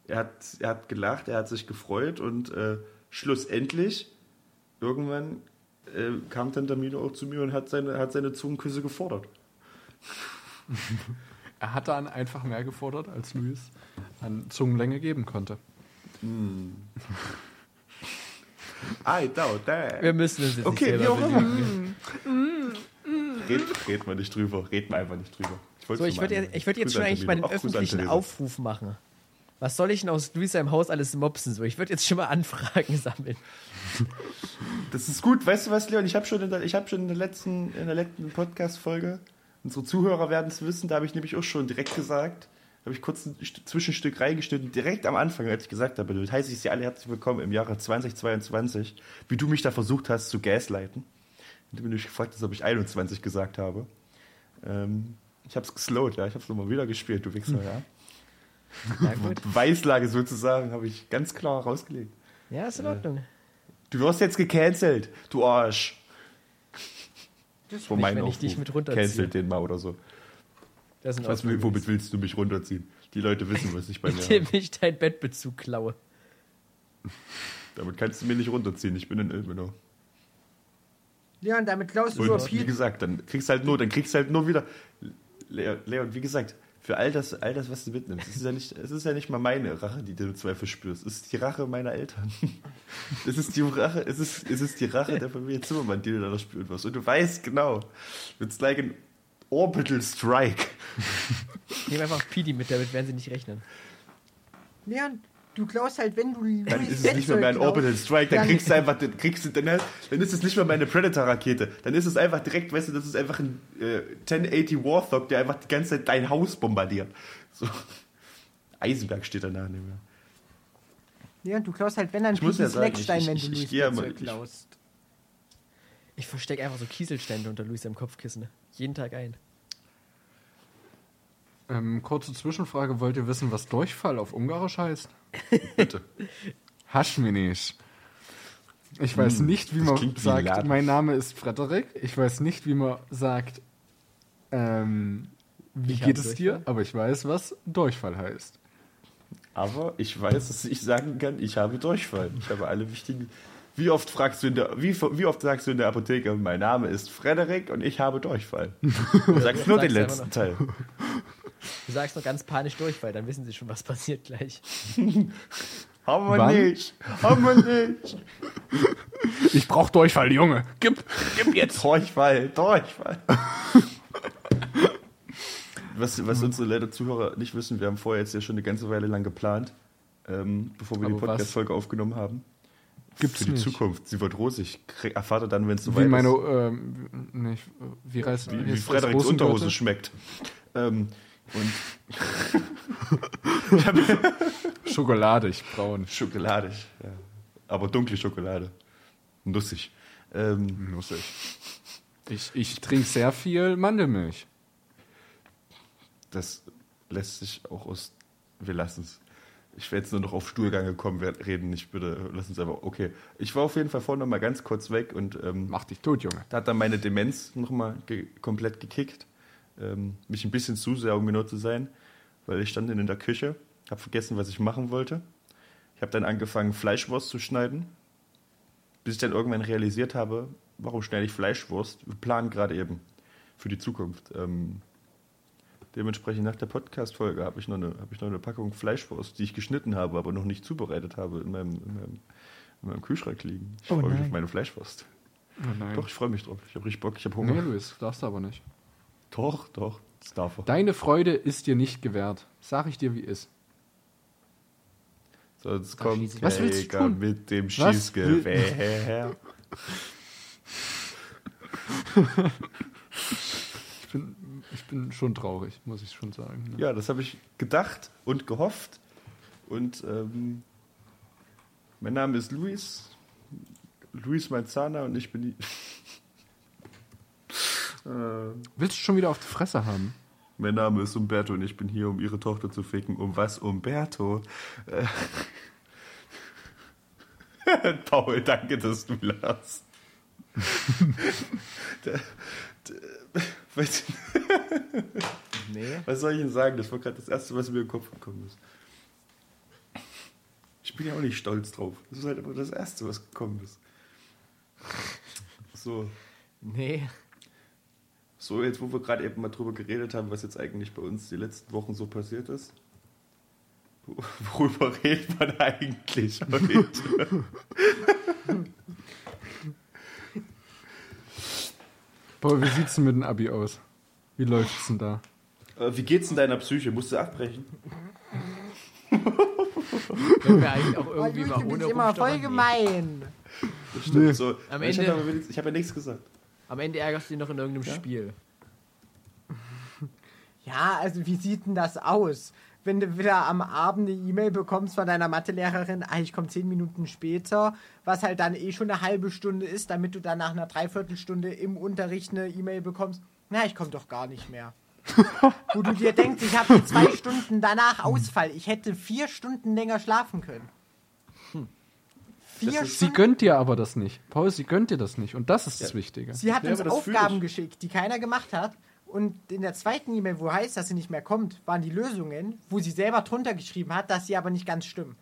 Er hat, er hat gelacht, er hat sich gefreut und äh, schlussendlich, irgendwann äh, kam dann Tamino auch zu mir und hat seine, hat seine Zungenküsse gefordert. Er hat dann einfach mehr gefordert, als Luis an Zungenlänge geben konnte. I doubt that. Wir müssen uns jetzt Okay, nicht wie selber auch immer. belügen. Red, red mal nicht drüber, red mal einfach nicht drüber. wollt's So, ich würde ich würd jetzt schon eigentlich mal den öffentlichen. Aufruf machen. Was soll ich denn aus Luisa im Haus alles mopsen? So, ich würde jetzt schon mal Anfragen sammeln. Das ist gut. Weißt du was, Leon? Ich habe schon, in der, ich hab schon in der letzten, in der letzten Podcast-Folge, unsere Zuhörer werden es wissen, da habe ich nämlich auch schon direkt gesagt, habe ich kurz ein St- Zwischenstück reingeschnitten, direkt am Anfang, als ich gesagt habe, damit heiße ich Sie alle herzlich willkommen im Jahre 2022, wie du mich da versucht hast zu gaslighten. Und du mich gefragt hast, ob ich 21 gesagt habe. Ähm, ich habe es geslowt, ja. Ich habe es nochmal wieder gespielt, du Wichser, ja. Ja, gut. Beweislage sozusagen habe ich ganz klar rausgelegt. Ja, ist in Ordnung. Du wirst jetzt gecancelt, du Arsch. Das Von Nicht, meinem wenn ich dich mit runterziehe. Cancelt den mal oder so. Das ist in Was, Ordnung. womit willst du mich runterziehen? Die Leute wissen, was ich bei mir Indem habe. ich dein Bettbezug klaue. Damit kannst du mir nicht runterziehen. Ich bin in Ilmenau. Ja, und damit klaust du nur Und wie Piet. gesagt, dann kriegst halt nur, dann kriegst halt nur wieder. Leon, Leon, wie gesagt, für all das, all das, was du mitnimmst, es ist ja nicht, es ist ja nicht mal meine Rache, die du im Zweifel spürst. Es ist die Rache meiner Eltern. Es ist die Rache, es ist, es ist die Rache der Familie Zimmermann, die du da noch spüren wirst. Und du weißt genau, it's like an orbital strike. Ich nehme einfach Pidi mit, damit werden sie nicht rechnen. Leon, du klaust halt, wenn du Dann Louis ist es nicht mehr mein Bettzeug Orbital klaust, Strike, dann dann- kriegst du einfach, dann kriegst du, dann, dann ist es nicht mehr meine Predator-Rakete. Dann ist es einfach direkt, weißt du, das ist einfach ein äh, 1080 Warthog, der einfach die ganze Zeit dein Haus bombardiert. So. Eisenberg steht danach nicht mehr. Leon, du klaust halt, wenn dann muss ja sagen, Leckstein, ich- wenn du ich Louis ja Bettzeug ich- klaust. Ich verstecke einfach so Kieselsteine unter Luisa im Kopfkissen. Jeden Tag ein. Ähm, kurze Zwischenfrage, wollt ihr wissen, was Durchfall auf Ungarisch heißt? Bitte. Haschminisch. Ich weiß Hm, nicht, wie man wie sagt, Laden. mein Name ist Frederik. Ich weiß nicht, wie man sagt, ähm, wie Ich geht es dir? Durchfall. Aber ich weiß, was Durchfall heißt. Aber ich weiß, dass ich sagen kann, ich habe Durchfall. Ich habe alle wichtigen. Wie oft fragst du in der, wie, wie oft sagst du in der Apotheke, mein Name ist Frederik und ich habe Durchfall? Du sagst nur den letzten. Teil. Du sagst noch ganz panisch durch, weil dann wissen sie schon, was passiert gleich. Haben wir Wann? nicht. Haben wir nicht. Ich brauch Durchfall, Junge. Gib. Gib jetzt Durchfall, Durchfall. Was, was unsere leider Zuhörer nicht wissen, wir haben vorher jetzt ja schon eine ganze Weile lang geplant, ähm, bevor wir die Aber was? Podcast-Folge aufgenommen haben. Gibt's Für die nicht. Zukunft. Sie wird rosig. Erfahrt ihr dann, wenn es Wie soweit meine, ist. ähm, nicht, wie heißt Wie, wie Frederiks? Unterhose schmeckt. Ähm, und Schokoladig, braun. schokoladig. Ja. Aber dunkle Schokolade. Nussig. Ähm, Nussig. Ich, ich trinke sehr viel Mandelmilch. das lässt sich auch aus. Wir lassen es. Ich werde jetzt nur noch auf Stuhlgang gekommen wir reden. Ich bitte, lass uns einfach. Okay. Ich war auf jeden Fall vorhin noch mal ganz kurz weg und ähm, Mach dich tot, Junge. da hat dann meine Demenz nochmal ge komplett gekickt. Ähm, mich ein bisschen zu sehr, um genau zu sein, weil ich stand in der Küche, habe vergessen, was ich machen wollte. Ich habe dann angefangen, Fleischwurst zu schneiden, bis ich dann irgendwann realisiert habe, warum schneide ich Fleischwurst? Wir planen gerade eben für die Zukunft. Ähm, dementsprechend nach der Podcast-Folge habe ich, noch eine- habe ich noch eine Packung Fleischwurst, die ich geschnitten habe, aber noch nicht zubereitet habe, in meinem, in meinem, in meinem Kühlschrank liegen. Ich Oh freue mich auf meine Fleischwurst. Oh. Doch, ich freue mich drauf. Ich habe richtig Bock, ich habe Hunger. Nee, Luis, darfst du aber nicht. Doch, doch, das darf er. Deine Freude ist dir nicht gewährt. Sag ich dir, wie ist. Sonst Da kommt Was willst du tun? mit dem Schießgewehr. Ich bin, ich bin schon traurig, muss ich schon sagen. ne? Ja, das habe ich gedacht und gehofft. Und ähm, mein Name ist Luis. Luis Manzana und ich bin die. äh, Willst du schon wieder auf die Fresse haben? mein Name ist Umberto und ich bin hier, um ihre Tochter zu ficken. Um was, Umberto? Äh, Paul, danke, dass du lachst. Ich- Nee. Was soll ich Ihnen sagen? Das war gerade das Erste, was mir in den Kopf gekommen ist. Ich bin ja auch nicht stolz drauf. Das ist halt aber das Erste, was gekommen ist. So, Nee. So jetzt, wo wir gerade eben mal drüber geredet haben, was jetzt eigentlich bei uns die letzten Wochen so passiert ist. Wo- Worüber redet man eigentlich heute? Paul, wie sieht's denn mit dem Abi aus? Wie läuft's denn da? äh, wie geht's in deiner Psyche? Musst du abbrechen? Wenn wir eigentlich auch irgendwie mal ohne immer voll gemein. Das stimmt. So, Am ich Ende- habe wenigstens- ich hab ja nichts gesagt. Am Ende ärgerst du dich noch in irgendeinem Spiel. Ja, also wie sieht denn das aus? Wenn du wieder am Abend eine E-Mail bekommst von deiner Mathelehrerin, ah, ich komme zehn Minuten später, was halt dann eh schon eine halbe Stunde ist, damit du dann nach einer Dreiviertelstunde im Unterricht eine E-Mail bekommst, na, ich komme doch gar nicht mehr. Wo du dir denkst, ich habe zwei Stunden danach Ausfall, ich hätte vier Stunden länger schlafen können. Vier Das ist- Sie gönnt dir aber das nicht. Paul, sie gönnt dir das nicht. Und das ist das Wichtige. Sie hat Ja, uns das Aufgaben geschickt, die keiner gemacht hat. Und in der zweiten E-Mail, wo heißt, dass sie nicht mehr kommt, waren die Lösungen, wo sie selber drunter geschrieben hat, dass sie aber nicht ganz stimmen.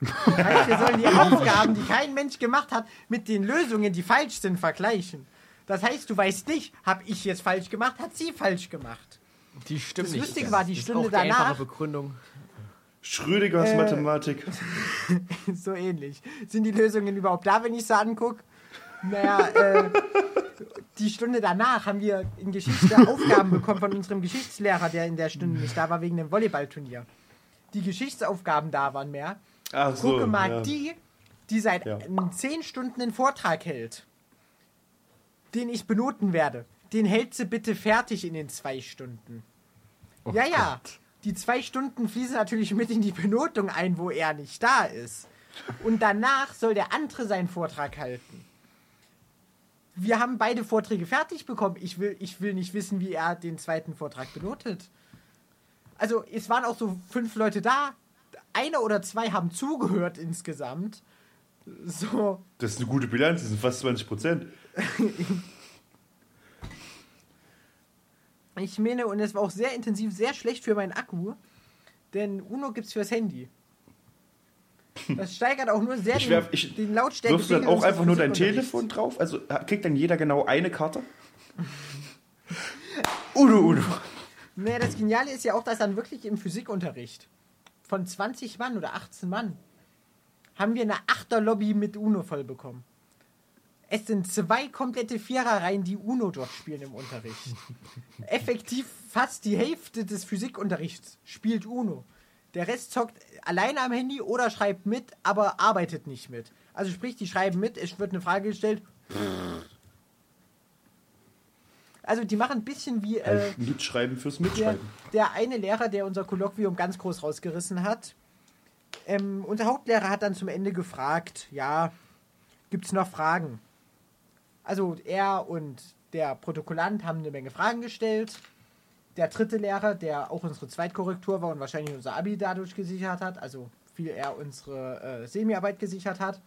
heißt, wir sollen die Aufgaben, die kein Mensch gemacht hat, mit den Lösungen, die falsch sind, vergleichen. Das heißt, du weißt nicht, habe ich jetzt falsch gemacht, hat sie falsch gemacht. Die stimmt Das nicht. Lustige war, die ist Stunde auch die einfache danach- Begründung. Schrödingers Äh. Mathematik. so ähnlich. Sind die Lösungen überhaupt da, wenn ich sie angucke? Naja, äh, die Stunde danach haben wir in Geschichte Aufgaben bekommen von unserem Geschichtslehrer, der in der Stunde nicht da war, wegen dem Volleyballturnier. Die Geschichtsaufgaben da waren mehr. Ach so. Gucke mal, ja. die, die seit Ja. zehn Stunden einen Vortrag hält, den ich benoten werde, den hält sie bitte fertig in den zwei Stunden. Oh ja, ja. Die zwei Stunden fließen natürlich mit in die Benotung ein, wo er nicht da ist. Und danach soll der andere seinen Vortrag halten. Wir haben beide Vorträge fertig bekommen. Ich will, ich will nicht wissen, wie er den zweiten Vortrag benotet. Also, es waren auch so fünf Leute da. Einer oder zwei haben zugehört insgesamt. So, Das ist eine gute Bilanz, das sind fast 20 Prozent. ich meine, und es war auch sehr intensiv, sehr schlecht für meinen Akku. Denn Uno gibt's fürs Handy. Das steigert auch nur sehr Ich den, werf- ich- den Lautstärke. Wirfst du dann auch einfach nur dein Telefon drauf? Also kriegt dann jeder genau eine Karte? Udo, Udo. Nee, das Geniale ist ja auch, dass dann wirklich im Physikunterricht von 20 Mann oder 18 Mann haben wir eine Achterlobby mit Uno voll bekommen. Es sind zwei komplette Viererreihen, die Uno dort spielen im Unterricht. Effektiv fast die Hälfte des Physikunterrichts spielt Uno. Der Rest zockt alleine am Handy oder schreibt mit, aber arbeitet nicht mit. Also sprich, die schreiben mit, es wird eine Frage gestellt. Also die machen ein bisschen wie... Äh, Mitschreiben fürs der, Mitschreiben. der eine Lehrer, der unser Kolloquium ganz groß rausgerissen hat, ähm, unser Hauptlehrer hat dann zum Ende gefragt, ja, gibt es noch Fragen? Also er und der Protokollant haben eine Menge Fragen gestellt. Der dritte Lehrer, der auch unsere Zweitkorrektur war und wahrscheinlich unser Abi dadurch gesichert hat, also viel eher unsere äh, Semiarbeit gesichert hat,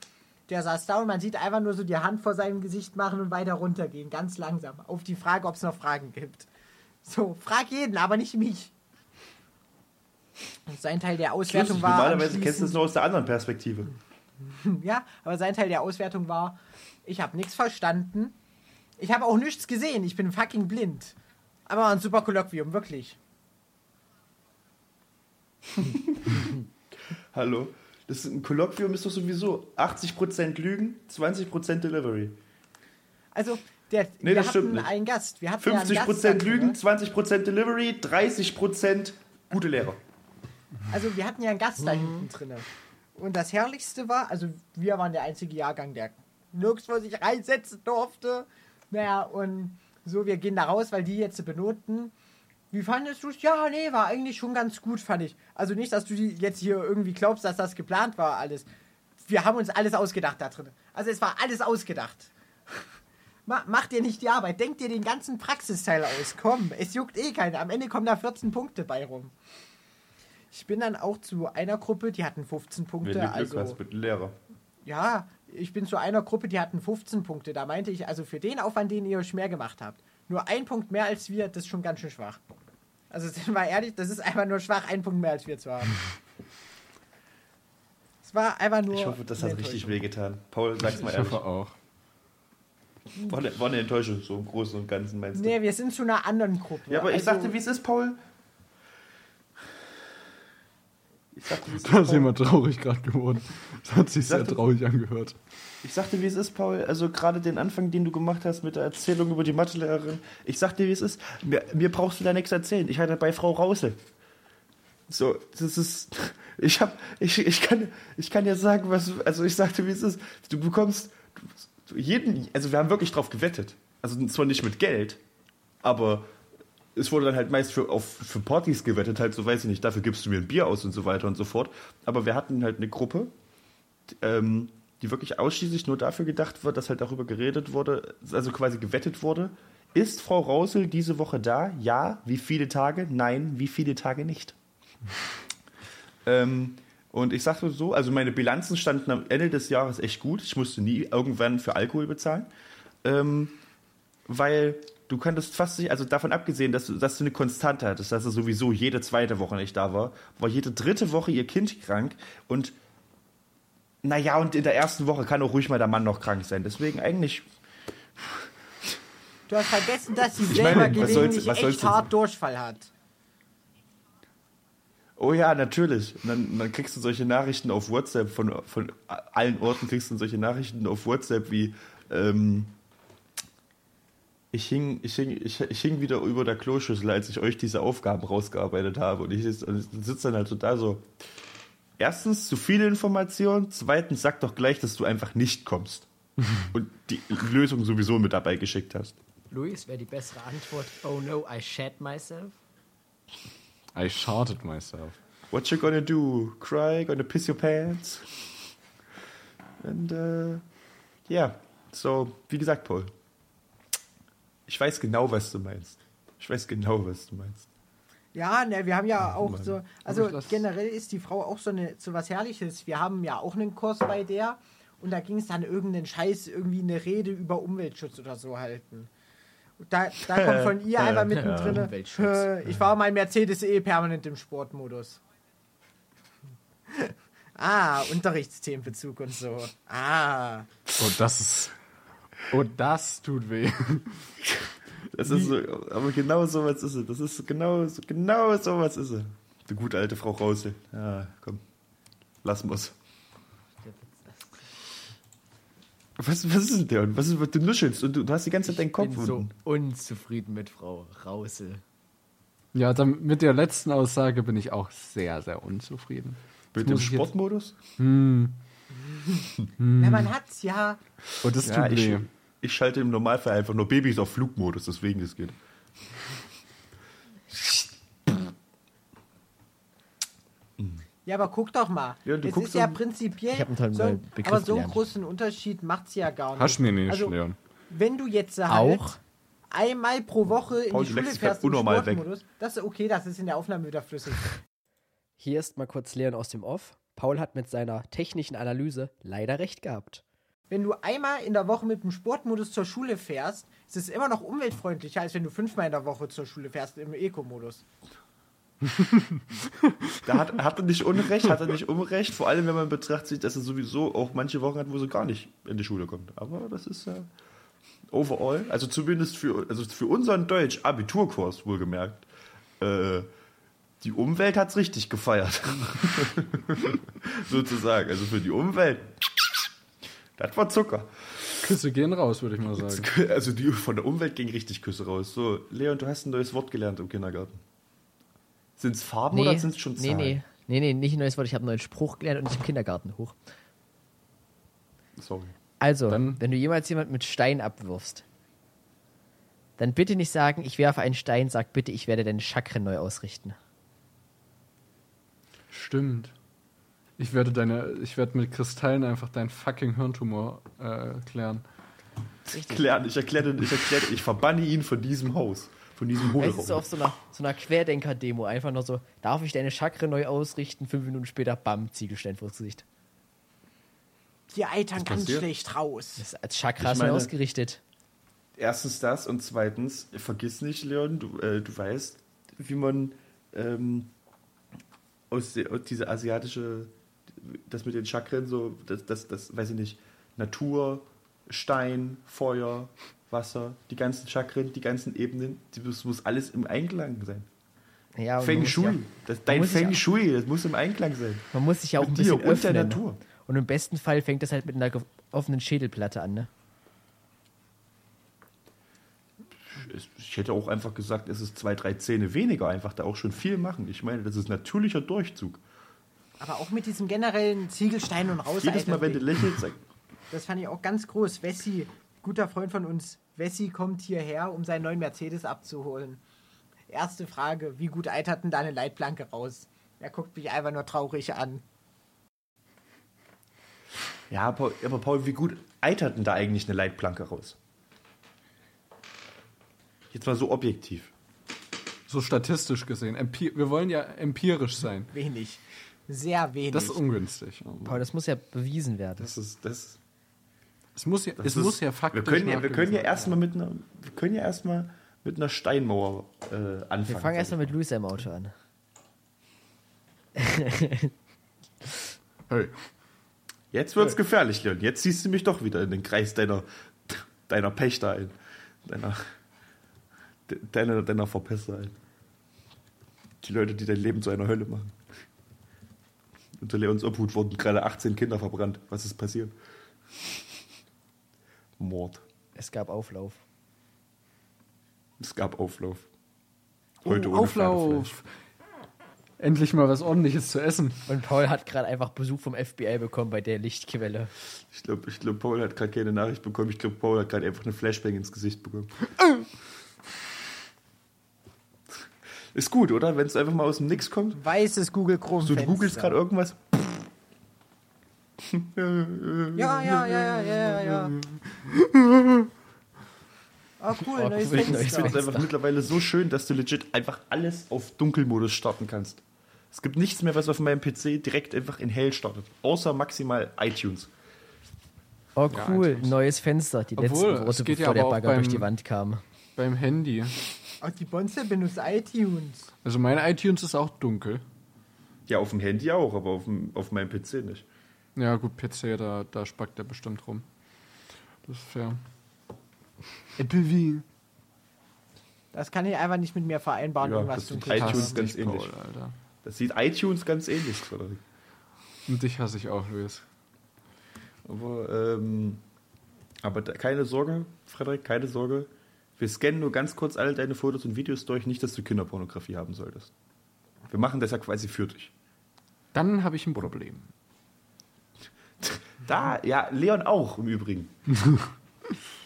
der saß da und man sieht einfach nur so die Hand vor seinem Gesicht machen und weiter runtergehen, ganz langsam, auf die Frage, ob es noch Fragen gibt. So, frag jeden, aber nicht mich. Und sein Teil der Auswertung Lustig, war. normalerweise kennst du das anschließend- nur aus der anderen Perspektive. Ja, aber sein Teil der Auswertung war, ich habe nichts verstanden. Ich habe auch nichts gesehen. Ich bin fucking blind. Aber ein super Kolloquium, wirklich. Hallo? Das ist ein Kolloquium ist doch sowieso 80% Lügen, 20% Delivery. Also, der, Nee, wir das stimmt hatten einen Gast. Wir hatten ja einen Gast 50%. Lügen, 20% Delivery, 30% gute Lehrer. Also, wir hatten ja einen Gast da hinten drin. Und das Herrlichste war, also, wir waren der einzige Jahrgang, der nirgendwo sich reinsetzen durfte. Naja, und so, wir gehen da raus, weil die jetzt benoten. Wie fandest du es? Ja, nee, war eigentlich schon ganz gut, fand ich. Also nicht, dass du die jetzt hier irgendwie glaubst, dass das geplant war, alles. Wir haben uns alles ausgedacht da drin. Also es war alles ausgedacht. Ma mach dir nicht die Arbeit, denk dir den ganzen Praxisteil aus. Komm, es juckt eh keiner. Am Ende kommen da 14 Punkte bei rum. Ich bin dann auch zu einer Gruppe, die hatten 15 Wenn Punkte. du Glück also, hast mit Lehrer. ja, ich bin zu einer Gruppe, die hatten 15 Punkte. Da meinte ich, also für den Aufwand, den ihr euch mehr gemacht habt, nur ein Punkt mehr als wir, das ist schon ganz schön schwach. Also sind wir ehrlich, das ist einfach nur schwach, ein Punkt mehr als wir zu haben. Es war einfach nur. Ich hoffe, das hat richtig wehgetan. Paul, sag's mal Ich ehrlich. hoffe auch. War eine, war eine Enttäuschung, so im Großen und Ganzen meinst du? Nee, wir sind zu einer anderen Gruppe. Ja, aber ich Also, sagte, wie es ist, Paul. Ich sagte, wie es ist, Da ist Paul. jemand traurig gerade geworden. Das hat sich sehr Sagte- traurig angehört. Ich sagte, wie es ist, Paul. Also gerade den Anfang, den du gemacht hast mit der Erzählung über die Mathelehrerin. Ich sagte, wie es ist. Mir, mir brauchst du da nichts erzählen. Ich hatte bei Frau Rause. So, das ist. Ich hab, ich, ich kann, ich kann dir sagen, was, also ich sagte, wie es ist. Du bekommst du, jeden, also wir haben wirklich drauf gewettet. Also zwar nicht mit Geld, aber es wurde dann halt meist für, auf, für Partys gewettet, halt so weiß ich nicht, dafür gibst du mir ein Bier aus und so weiter und so fort. Aber wir hatten halt eine Gruppe, ähm, die wirklich ausschließlich nur dafür gedacht wird, dass halt darüber geredet wurde, also quasi gewettet wurde. Ist Frau Rausel diese Woche da? Ja. Wie viele Tage? Nein. Wie viele Tage nicht? ähm, und ich sagte so, also meine Bilanzen standen am Ende des Jahres echt gut. Ich musste nie irgendwann für Alkohol bezahlen. Ähm, weil du könntest fast nicht, also davon abgesehen, dass du, dass du eine Konstante hattest, dass er sowieso jede zweite Woche nicht da war, war jede dritte Woche ihr Kind krank und naja, und in der ersten Woche kann auch ruhig mal der Mann noch krank sein. Deswegen eigentlich. Du hast vergessen, dass sie selber meine, gelegentlich soll's echt hart Durchfall hat. Oh ja, natürlich. Und dann, dann kriegst du solche Nachrichten auf WhatsApp von, von allen Orten kriegst du solche Nachrichten auf WhatsApp wie ähm, ich hing, ich, hing, ich, ich hing wieder über der Kloschüssel, als ich euch diese Aufgaben rausgearbeitet habe. Und ich, sitze dann halt so da so. Erstens, zu viele Informationen. Zweitens, sag doch gleich, dass du einfach nicht kommst. und die Lösung sowieso mit dabei geschickt hast. Luis, wäre die bessere Antwort. Oh no, I shat myself. I sharted myself. What you gonna do? Cry? Gonna piss your pants? And, uh, yeah. So, wie gesagt, Paul. Ich weiß genau, was du meinst. Ich weiß genau, was du meinst. Ja, ne, wir haben ja auch Mann. so, also generell ist die Frau auch so eine so was Herrliches. Wir haben ja auch einen Kurs bei der und da ging es dann irgendeinen Scheiß, irgendwie eine Rede über Umweltschutz oder so halten. Und Da, da kommt von ihr einfach mittendrin, Umweltschutz. äh, ich war mein Mercedes eh permanent im Sportmodus. ah, Unterrichtsthemenbezug und so. Ah. Oh, das ist. Oh, das tut weh. Das ist so, aber genau so was ist es. Das ist genau, so- genau so was ist es. Die gute alte Frau Rausel. Ja, komm. Lassen wir's. Was, was ist denn der? Und was ist, was du nuschelst? Und du, du hast die ganze Zeit deinen Ich Kopf bin so unzufrieden mit Frau Rausel. Ja, dann mit der letzten Aussage bin ich auch sehr, sehr unzufrieden. Mit dem muss ich jetzt- Sportmodus? Na, man hat's ja. Oh, das Ja, tut ich, weh. Ich schalte im Normalfall einfach nur Babys auf Flugmodus, deswegen das geht. Ja, aber guck doch mal. Ja, du es ist ja prinzipiell. So, ein- aber so einen gelernt. großen Unterschied macht's ja gar nicht. Hast du mir nicht, also, Leon. Wenn du jetzt halt Auch? einmal pro Woche in Paul, die Schule fährst im weg. Sportmodus, das ist okay, das ist in der Aufnahme wieder flüssig. Hier ist mal kurz Leon aus dem Off. Paul hat mit seiner technischen Analyse leider recht gehabt. Wenn du einmal in der Woche mit dem Sportmodus zur Schule fährst, ist es immer noch umweltfreundlicher, als wenn du fünfmal in der Woche zur Schule fährst im Eco-Modus. Da hat, hat er nicht Unrecht, hat er nicht Unrecht, vor allem wenn man betrachtet, dass er sowieso auch manche Wochen hat, wo sie gar nicht in die Schule kommt. Aber das ist ja overall, also zumindest für, also für unseren Deutsch-Abiturkurs wohlgemerkt, äh, die Umwelt hat es richtig gefeiert. Sozusagen. Also für die Umwelt, das war Zucker. Küsse gehen raus, würde ich mal sagen. Also die, von der Umwelt ging richtig Küsse raus. So, Leon, du hast ein neues Wort gelernt im Kindergarten. Sind es Farben oder sind es schon nee, Zahlen? nee, nee, nee, nicht ein neues Wort. Ich habe einen neuen Spruch gelernt und nicht im Kindergarten hoch. Sorry. Also, Dann- wenn du jemals jemand mit Stein abwirfst, dann bitte nicht sagen, ich werfe einen Stein, sag bitte, ich werde deine Chakren neu ausrichten. Stimmt. Ich werde deine, ich werde mit Kristallen einfach deinen fucking Hirntumor äh, klären. Klären, ich erkläre, ich erkläre, ich verbanne ihn von diesem Haus, von diesem Es ist so Hohlraum. auf so einer, so einer Querdenker-Demo einfach nur so, darf ich deine Chakren neu ausrichten? Fünf Minuten später, bam, Ziegelstein vors Gesicht. Die eitern ganz passiert? schlecht raus. Das ist als Chakras Ich neu ausgerichtet. Erstens das und zweitens, vergiss nicht, Leon, du, äh, du weißt, wie man ähm, aus, aus diese asiatische, das mit den Chakren so, das, das, das, weiß ich nicht, Natur, Stein, Feuer, Wasser, die ganzen Chakren, die ganzen Ebenen, das muss alles im Einklang sein. Ja, Feng Shui, ja- das, dein Feng Shui, das muss im Einklang sein. Man muss sich ja auch ein Mit dir bisschen und der öffnen. Natur. Und im besten Fall fängt das halt mit einer offenen Schädelplatte an, ne? Ich hätte auch einfach gesagt, es ist zwei, drei Zähne weniger, einfach da auch schon viel machen. Ich meine, das ist natürlicher Durchzug. Aber auch mit diesem generellen Ziegelstein und raus. Jedes Mal, wenn du lächelst, Das fand ich auch ganz groß. Wessi, guter Freund von uns, Wessi kommt hierher, um seinen neuen Mercedes abzuholen. Erste Frage, wie gut eitert denn deine Leitplanke raus? Er guckt mich einfach nur traurig an. ja, Paul, aber Paul, wie gut eitert denn da eigentlich eine Leitplanke raus? Jetzt mal so objektiv. So statistisch gesehen. Empi wir wollen ja empirisch sein. Wenig. Sehr wenig. Das ist ungünstig. Paul, das muss ja bewiesen werden. Das ist, das, Es muss ja, das es ist, muss ja faktisch Wir können ja, wir können ja erstmal mit einer, wir können ja erstmal mit einer Steinmauer äh, anfangen. Wir fangen erstmal mit Luis im Auto an. Hey. Jetzt wird's gefährlich, Leon. Jetzt ziehst du mich doch wieder in den Kreis deiner, deiner Pächter ein. Deiner, de- deiner, deiner Verpester ein. Die Leute, die dein Leben zu einer Hölle machen. Unter Leons Obhut wurden gerade 18 Kinder verbrannt. Was ist passiert? Mord. Es gab Auflauf. Es gab Auflauf. Heute Oh, ohne Auflauf. Endlich mal was ordentliches zu essen. Und Paul hat gerade einfach Besuch vom FBI bekommen bei der Lichtquelle. Ich glaube, ich glaub, Paul hat gerade keine Nachricht bekommen. Ich glaube, Paul hat gerade einfach eine Flashbang ins Gesicht bekommen. Ist gut, oder? Wenn es einfach mal aus dem Nix kommt. Weißes Google Chrome. So, du googelst gerade irgendwas. Ja, ja, ja, ja, ja, ja. Oh, cool, Oh, neues Ich finde es einfach mittlerweile so schön, dass du legit einfach alles auf Dunkelmodus starten kannst. Es gibt nichts mehr, was auf meinem PC direkt einfach in hell startet. Außer maximal iTunes. Oh, Ja, cool. eigentlich. Neues Fenster. Die Obwohl, letzten es Worte, geht ja bevor der Bagger durch die Wand kam. Beim Handy. Oh, die Bonze benutzt iTunes. Also mein iTunes ist auch dunkel. Ja, auf dem Handy auch, aber auf, dem, auf meinem PC nicht. Ja, gut, PC, da, da spackt der bestimmt rum. Das ist fair. Apple V. Das kann ich einfach nicht mit mir vereinbaren, Ja, irgendwas das zu sind klicken. iTunes Hasse ganz ähnlich. Paul, Alter. Das sieht iTunes ganz ähnlich, Frederik. Und dich hasse ich auch, Luis. Aber, ähm, aber da, keine Sorge, Frederik, keine Sorge. Wir scannen nur ganz kurz all deine Fotos und Videos durch, nicht, dass du Kinderpornografie haben solltest. Wir machen das ja quasi für dich. Dann habe ich ein Problem. Da, ja, Leon auch im Übrigen.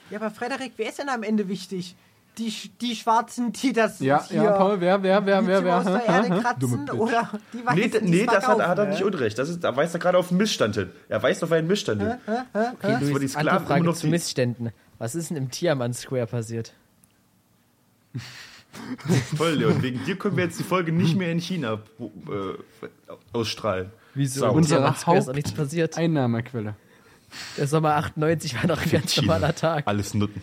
Ja, aber Frederik, wer ist denn am Ende wichtig? Die, die Schwarzen, die das Ja, hier ja, Paul, wer, wer, wer, wer, wer? aus der? Erde kratzen oder die Weißen, Nee, nee das hat, hat er ne? nicht unrecht. Das ist, da weist er gerade auf einen Missstand hin. Er weist auf einen Missstand hin. Okay, die Luis, Sklaven andere immer Frage noch zu die- Missständen. Was ist denn im Tiaman Square passiert? Voll, Leon. Wegen dir können wir jetzt die Folge nicht mehr in China äh, ausstrahlen. Wieso? Sau. Unsere nichts passiert. Einnahmequelle. Der Sommer 98 war doch ein ganz China. normaler Tag. Alles Nutten.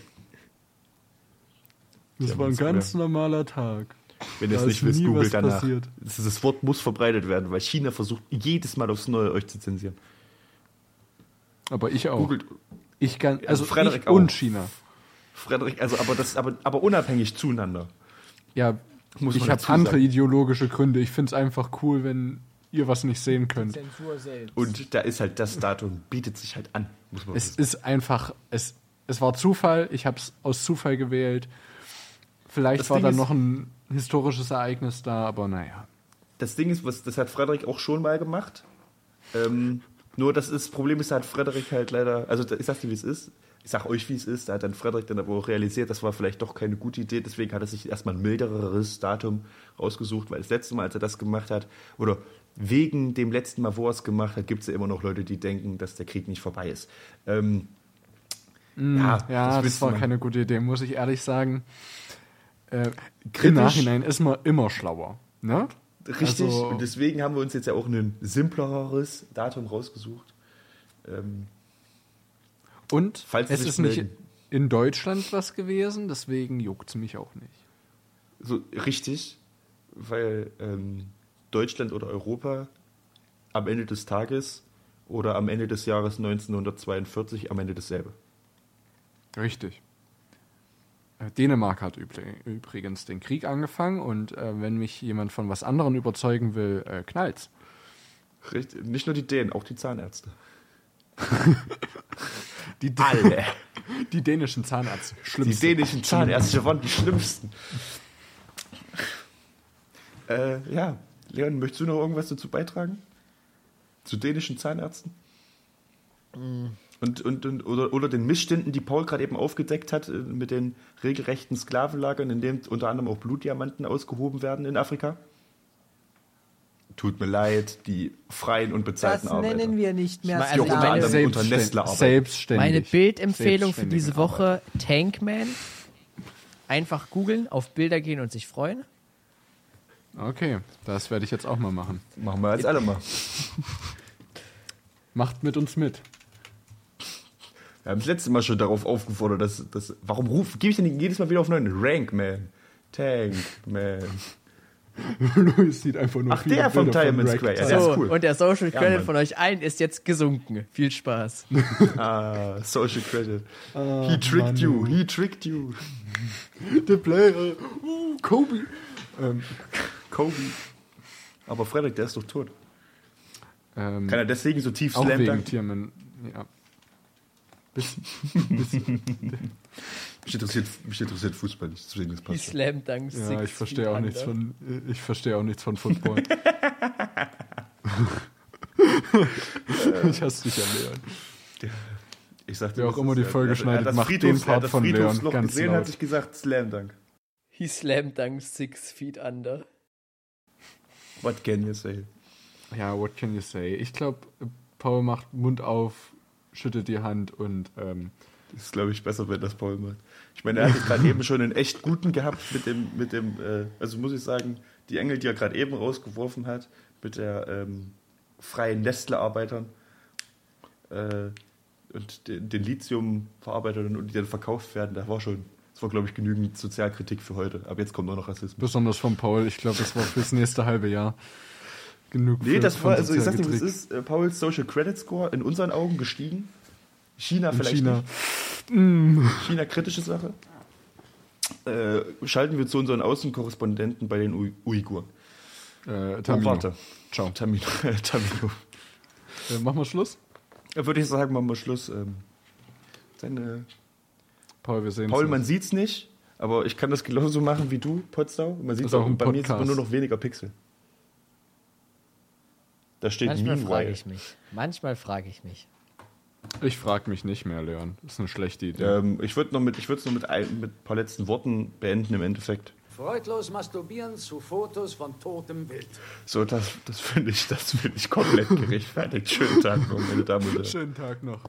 Das Ja, war ein ganz normaler Tag. Wenn ihr es nicht wisst, googelt was danach. passiert. Das, das Wort muss verbreitet werden, weil China versucht jedes Mal aufs Neue euch zu zensieren. Aber ich auch. Googelt Ich kann, Also also Frederik ich auch. und China. Frederik, also aber das, aber, aber unabhängig zueinander. Ja, Muss ich habe andere ideologische Gründe. Ich finde es einfach cool, wenn ihr was nicht sehen könnt. Zensur selbst. Und da ist halt das Datum, bietet sich halt an, muss man Es wissen. ist einfach, es, es war Zufall. Ich habe es aus Zufall gewählt. Vielleicht Das war ist- noch ein historisches Ereignis da, aber naja. Das Ding ist, was, das hat Frederik auch schon mal gemacht. Ähm, nur das ist, Problem ist, da hat Frederik halt leider, also da- ich sag dir, wie es ist. Ich sag euch, wie es ist. Da hat dann Frederik dann aber auch realisiert, das war vielleicht doch keine gute Idee. Deswegen hat er sich erstmal ein milderes Datum rausgesucht, weil das letzte Mal, als er das gemacht hat, oder wegen dem letzten Mal, wo er es gemacht hat, gibt es ja immer noch Leute, die denken, dass der Krieg nicht vorbei ist. Ähm, ja, Ja, das, willst war mal- keine gute Idee, muss ich ehrlich sagen. Äh, Im Kritisch. Nachhinein ist man immer schlauer. Ne? Richtig, Also- und deswegen haben wir uns jetzt ja auch ein simpleres Datum rausgesucht. Ähm, Und Falls es ist nicht in Deutschland was gewesen, deswegen juckt es mich auch nicht. so richtig, weil ähm, Deutschland oder Europa am Ende des Tages oder am Ende des Jahres 1942 am Ende dasselbe. Richtig. Äh, Dänemark hat übrigens den Krieg angefangen und äh, wenn mich jemand von was anderem überzeugen will, äh, knallt's. Richtig, nicht nur die Dänen, auch die Zahnärzte. Die, Alle. die dänischen Zahnärzte. Die Schlimmste. dänischen Zahnärzte waren die schlimmsten. äh, ja, Leon, möchtest du noch irgendwas dazu beitragen? zu dänischen Zahnärzten. Und, und, und, oder, oder den Missständen, die Paul gerade eben aufgedeckt hat, äh, mit den regelrechten Sklavenlagern, in denen unter anderem auch Blutdiamanten ausgehoben werden in Afrika. Tut mir leid, die freien und Das bezahlten Arbeiter. nennen wir nicht mehr Die Also unter meine- anderem unter Selbstständig- Nestle arbeiten. Selbstständig. Meine Bildempfehlung für diese Woche: Tankman. Einfach googeln, auf Bilder gehen und sich freuen. Okay, das werde ich jetzt auch mal machen. Machen wir jetzt alle mal. Macht mit uns mit. Wir haben das letzte Mal schon darauf aufgefordert, dass, dass warum ruf, gebe ich denn jedes Mal wieder auf neuen Rank Man, Tank Man. Luis sieht einfach nur Ach, der vom Diamond Square. Ja, der so, ist cool. und der Social Ja, Credit Mann. von euch allen ist jetzt gesunken. Viel Spaß. Ah, Social Credit. he tricked you, he tricked you. The Player. Uh, Kobe. Ähm, Kobe. Aber Frederik, der ist doch tot. ähm, Kann er deswegen so tief auch slam wegen danken? Mich interessiert, mich interessiert Fußball nicht, deswegen das Die passt. schon. Slam Dunks. Ja, ich verstehe auch nichts von. Ich verstehe auch nichts von Football. ich hasse dich ja, Leon. Ich sagte, Wer auch immer die Folge schneidet, macht den Friedhofs, Part das von Leon Friedhofsloch ganz gesehen, laut. hatte ich gesagt, Slam Dunk. He Slam Dunks six feet under. What can you say? Ja, what can you say? Ich glaube, Paul macht Mund auf, schüttelt die Hand und ähm, ist, glaube ich, besser, wenn das Paul macht. Ich meine, er hat gerade eben schon einen echt guten gehabt mit dem, mit dem, äh, also muss ich sagen, die Engel, die er gerade eben rausgeworfen hat, mit der ähm, freien Nestle-Arbeitern äh, und den, den Lithium-Verarbeitern und die dann verkauft werden, da war schon, das war, glaube ich, genügend Sozialkritik für heute. Aber jetzt kommt nur noch Rassismus. besonders von Paul. Ich glaube, das war fürs nächste halbe Jahr genug. Nee, für- das war, also ich sag dir, was Sozialkritik. ist, äh, Pauls Social Credit Score in unseren Augen gestiegen. China In vielleicht China. nicht. China kritische Sache. Äh, schalten wir zu unseren Außenkorrespondenten bei den Ui Uiguren. Äh, Oh, Tamino. warte. Ciao. Tamino. Tamino. Äh, machen wir Schluss? Da würde ich sagen, machen wir Schluss. Ähm, dann, äh, Paul, wir sehen Paul, man sieht's nicht, aber ich kann das genauso machen wie du, Potsdam. Man sieht Ist auch bei mir sieht man nur noch weniger Pixel. Da steht Manchmal frage ich mich. Manchmal frage ich mich. Ich frage mich nicht mehr, Leon. Das ist eine schlechte Idee. Ähm, ich würde noch mit, ich würde es noch mit ein, mit ein paar letzten Worten beenden im Endeffekt. Freudlos masturbieren zu Fotos von totem Wild. So, das, das finde ich, das finde ich komplett gerechtfertigt. Schönen Tag noch, meine Damen und Herren. Schönen Tag noch.